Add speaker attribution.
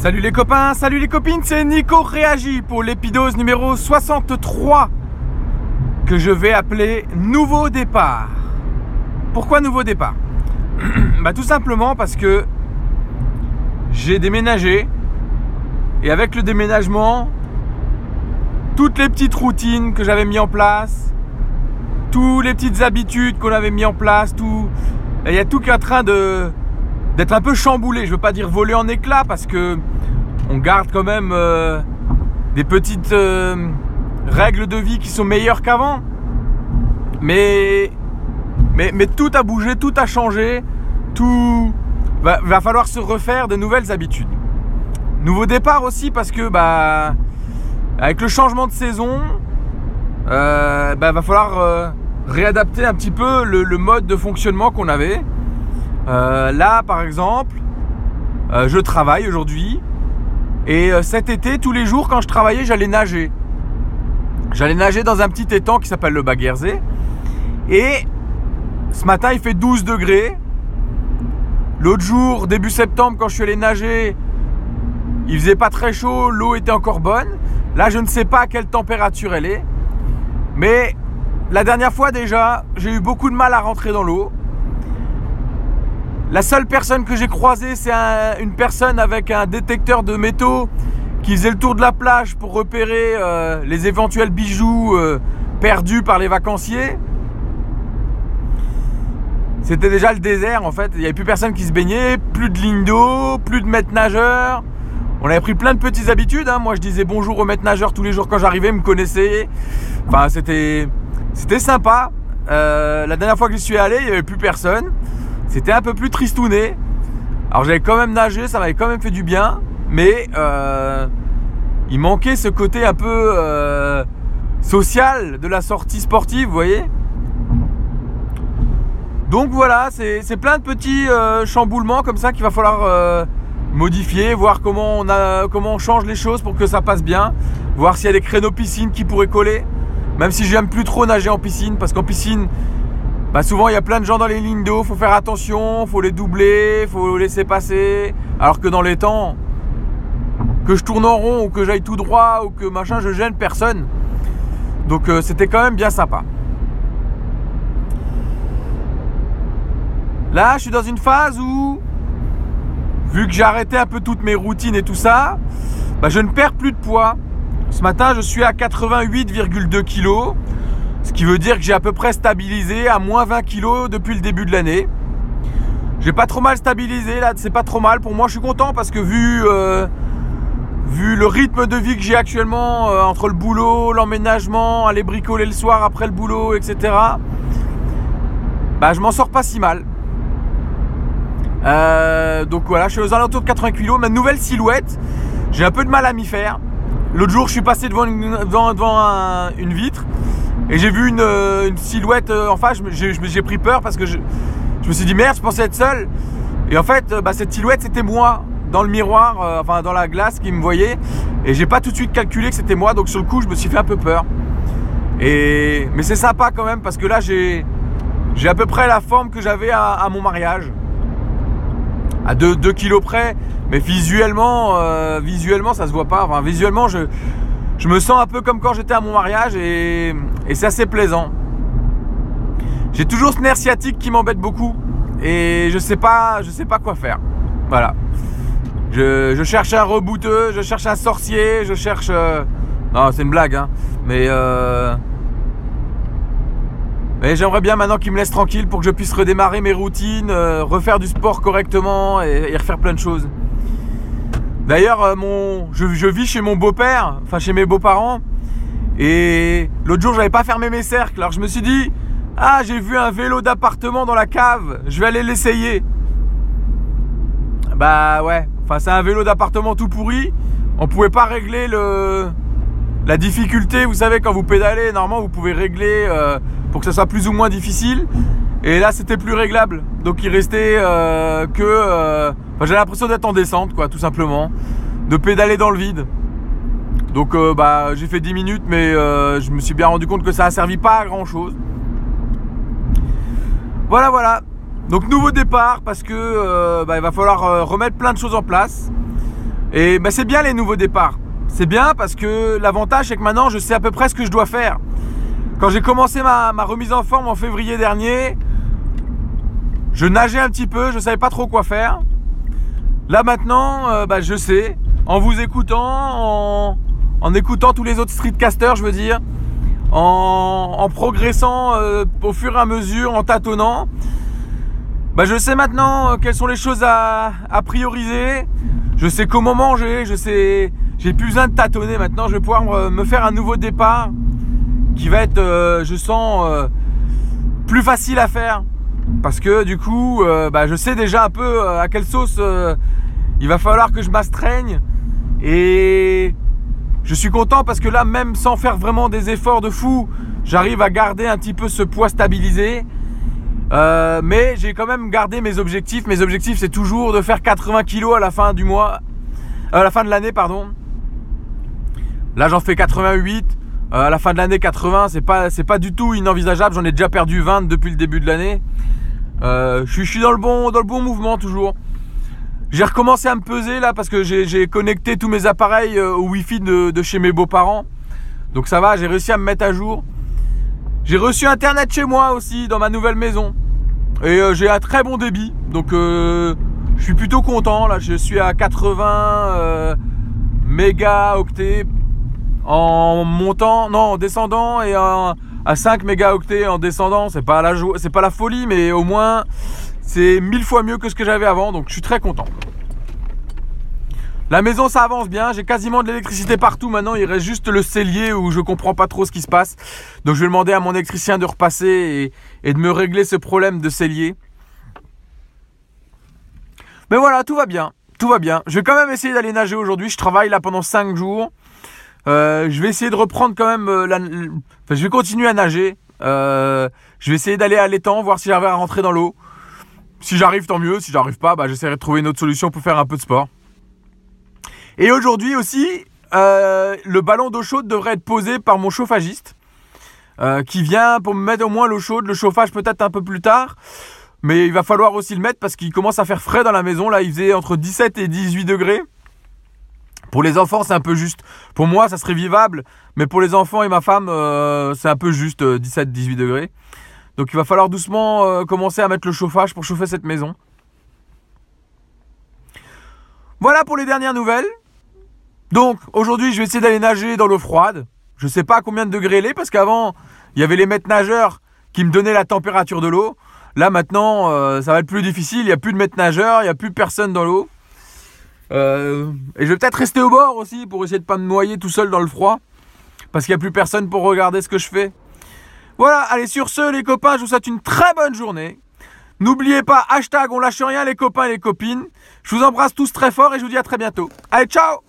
Speaker 1: Salut les copains, salut les copines, c'est Nico Réagi pour l'épidose numéro 63 que je vais appeler Nouveau départ. Pourquoi Nouveau départ? Bah tout simplement parce que j'ai déménagé et avec le déménagement, toutes les petites routines que j'avais mis en place, toutes les petites habitudes qu'on avait mis en place, tout, il y a tout qui train de un peu chamboulé. Je veux pas dire voler en éclats parce que on garde quand même euh, des petites euh, règles de vie qui sont meilleures qu'avant. Mais, mais, tout a bougé, tout a changé, tout va, falloir se refaire de nouvelles habitudes. Nouveau départ aussi parce que bah avec le changement de saison, euh, bah, va falloir réadapter un petit peu le mode de fonctionnement qu'on avait. Euh, là, par exemple, euh, je travaille aujourd'hui. Et euh, cet été, tous les jours, quand je travaillais, j'allais nager. J'allais nager dans un petit étang qui s'appelle le Baguerzé. Et ce matin, il fait 12 degrés. L'autre jour, début septembre, quand je suis allé nager, il faisait pas très chaud, l'eau était encore bonne. Là, je ne sais pas à quelle température elle est. Mais la dernière fois déjà, j'ai eu beaucoup de mal à rentrer dans l'eau. La seule personne que j'ai croisée, c'est un- une personne avec un détecteur de métaux qui faisait le tour de la plage pour repérer euh, les éventuels bijoux euh, perdus par les vacanciers. C'était déjà le désert en fait, il n'y avait plus personne qui se baignait, plus de ligne d'eau, plus de maîtres nageurs. On avait pris plein de petites habitudes. hein. Moi je disais bonjour aux maîtres nageurs tous les jours quand j'arrivais, ils me connaissaient. Enfin c'était, c'était sympa. Euh, la dernière fois que j'y suis allé, il n'y avait plus personne. C'était un peu plus tristouné. Alors j'avais quand même nagé, ça m'avait quand même fait du bien. Mais euh, il manquait ce côté un peu euh, social de la sortie sportive, vous voyez donc voilà, c'est plein de petits euh, chamboulements comme ça qu'il va falloir modifier, voir comment on, a, comment on change les choses pour que ça passe bien, voir s'il y a des créneaux piscine qui pourraient coller, même si j'aime plus trop nager en piscine, parce qu'en piscine, bah souvent il y a plein de gens dans les lignes d'eau, faut faire attention, faut les doubler, faut laisser passer, alors que dans les temps, que je tourne en rond ou que j'aille tout droit ou que machin, je gêne personne. Donc euh, c'était quand même bien sympa. Là, je suis dans une phase où, vu que j'ai arrêté un peu toutes mes routines et tout ça, bah, je ne perds plus de poids. Ce matin, je suis à 88,2 kg, qui veut dire que j'ai à peu près stabilisé à moins 20 kg depuis le début de l'année. J'ai pas trop mal stabilisé là, c'est pas trop mal. Pour moi, je suis content parce que vu, euh, vu le rythme de vie que j'ai actuellement euh, entre le boulot, l'emménagement, aller bricoler le soir après le boulot, etc. Bah, je m'en sors pas si mal. Euh, donc voilà, je suis aux alentours de 80 kg. Ma nouvelle silhouette, j'ai un peu de mal à m'y faire. L'autre jour, je suis passé devant devant, devant un- une vitre et j'ai vu une, euh, silhouette euh, en face. J'ai pris peur parce que je, je me suis dit merde, je pensais être seul. Et en fait, euh, bah, cette silhouette, c'était moi dans le miroir, enfin dans la glace qui me voyait. Et j'ai pas tout de suite calculé que c'était moi. Donc sur le coup, je me suis fait un peu peur. Et mais c'est sympa quand même parce que là, j'ai à peu près la forme que j'avais à- mon mariage à 2, kilos près, mais visuellement, visuellement ça se voit pas. Enfin, visuellement, je, je me sens un peu comme quand j'étais à mon mariage et, et c'est assez plaisant. J'ai toujours ce nerf sciatique qui m'embête beaucoup et je sais pas, je sais pas quoi faire. Voilà. Je, cherche un rebouteux, je cherche un sorcier, je cherche. euh, Non, c'est une blague, hein. Mais euh, mais j'aimerais bien maintenant qu'il me laisse tranquille pour que je puisse redémarrer mes routines, euh, refaire du sport correctement et, refaire plein de choses. D'ailleurs, mon, je, je vis chez mon beau-père, enfin chez mes beaux-parents, et l'autre jour j'avais pas fermé mes cercles, alors je me suis dit, ah j'ai vu un vélo d'appartement dans la cave, je vais aller l'essayer. Bah ouais, enfin c'est un vélo d'appartement tout pourri, on pouvait pas régler le, la difficulté, vous savez, quand vous pédalez, normalement, vous pouvez régler euh, pour que ça soit plus ou moins difficile. Et là, c'était plus réglable. Donc, il restait euh, que. euh, Enfin, j'ai l'impression d'être en descente, quoi, tout simplement. De pédaler dans le vide. Donc, euh, bah, j'ai fait 10 minutes, mais euh, je me suis bien rendu compte que ça a servi pas à grand chose. Voilà, voilà. Donc, nouveau départ parce que euh, bah, il va falloir remettre plein de choses en place. Et ben, c'est bien les nouveaux départs. C'est bien parce que l'avantage c'est que maintenant je sais à peu près ce que je dois faire. Quand j'ai commencé ma, remise en forme en février dernier, je nageais un petit peu, je ne savais pas trop quoi faire. Là maintenant, bah, je sais, en vous écoutant, en, écoutant tous les autres streetcasters, je veux dire, en, progressant euh, au fur et à mesure, en tâtonnant, bah, je sais maintenant euh, quelles sont les choses à, prioriser. Je sais comment manger, je sais, j'ai plus besoin de tâtonner maintenant. Je vais pouvoir me faire un nouveau départ qui va être, je sens, plus facile à faire. Parce que du coup, bah, je sais déjà un peu à quelle sauce il va falloir que je m'astreigne. Et je suis content parce que là, même sans faire vraiment des efforts de fou, j'arrive à garder un petit peu ce poids stabilisé. Euh, mais j'ai quand même gardé mes objectifs. Mes objectifs, c'est toujours de faire 80 kg à la fin du mois, à la fin de l'année, pardon. Là, j'en fais 88. Euh, à la fin de l'année, 80, c'est pas, c'est pas du tout inenvisageable. J'en ai déjà perdu 20 depuis le début de l'année. Euh, je, suis, dans le bon mouvement toujours. J'ai recommencé à me peser là parce que j'ai connecté tous mes appareils euh, au Wi-Fi de, chez mes beaux-parents. Donc ça va, j'ai réussi à me mettre à jour. J'ai reçu Internet chez moi aussi dans ma nouvelle maison. Et euh, j'ai un très bon débit. Donc euh, je suis plutôt content. Là, je suis à 80 mégaoctets en montant, non, en descendant et à 5 mégaoctets en descendant. C'est pas la folie, mais au moins c'est mille fois mieux que ce que j'avais avant, donc je suis très content. La maison ça avance bien, j'ai quasiment de l'électricité partout maintenant, il reste juste le cellier où je comprends pas trop ce qui se passe. Donc je vais demander à mon électricien de repasser et, de me régler ce problème de cellier. Mais voilà, tout va bien, tout va bien. Je vais quand même essayer d'aller nager aujourd'hui, je travaille là pendant 5 jours. Euh, je vais essayer de reprendre quand même euh. Enfin, je vais continuer à nager. Euh, je vais essayer d'aller à l'étang, voir si j'arrive à rentrer dans l'eau. Si j'arrive, tant mieux. Si j'arrive pas, bah, j'essaierai de trouver une autre solution pour faire un peu de sport. Et aujourd'hui aussi, euh, le ballon d'eau chaude devrait être posé par mon chauffagiste. Euh, qui vient pour me mettre au moins l'eau chaude, le chauffage peut-être un peu plus tard. Mais il va falloir aussi le mettre parce qu'il commence à faire frais dans la maison. Là, il faisait entre 17 et 18 degrés. Pour les enfants, c'est un peu juste. Pour moi, ça serait vivable. Mais pour les enfants et ma femme, euh, c'est un peu juste 17-18 degrés. Donc il va falloir doucement euh, commencer à mettre le chauffage pour chauffer cette maison. Voilà pour les dernières nouvelles. Donc aujourd'hui je vais essayer d'aller nager dans l'eau froide. Je ne sais pas combien de degrés elle est parce qu'avant il y avait les maîtres nageurs qui me donnaient la température de l'eau. Là maintenant euh, ça va être plus difficile, il n'y a plus de maîtres nageurs, il n'y a plus personne dans l'eau. Euh, et je vais peut-être rester au bord aussi pour essayer de ne pas me noyer tout seul dans le froid. Parce qu'il n'y a plus personne pour regarder ce que je fais. Voilà, allez sur ce les copains, je vous souhaite une très bonne journée. N'oubliez pas, hashtag on lâche rien les copains et les copines. Je vous embrasse tous très fort et je vous dis à très bientôt. Allez, ciao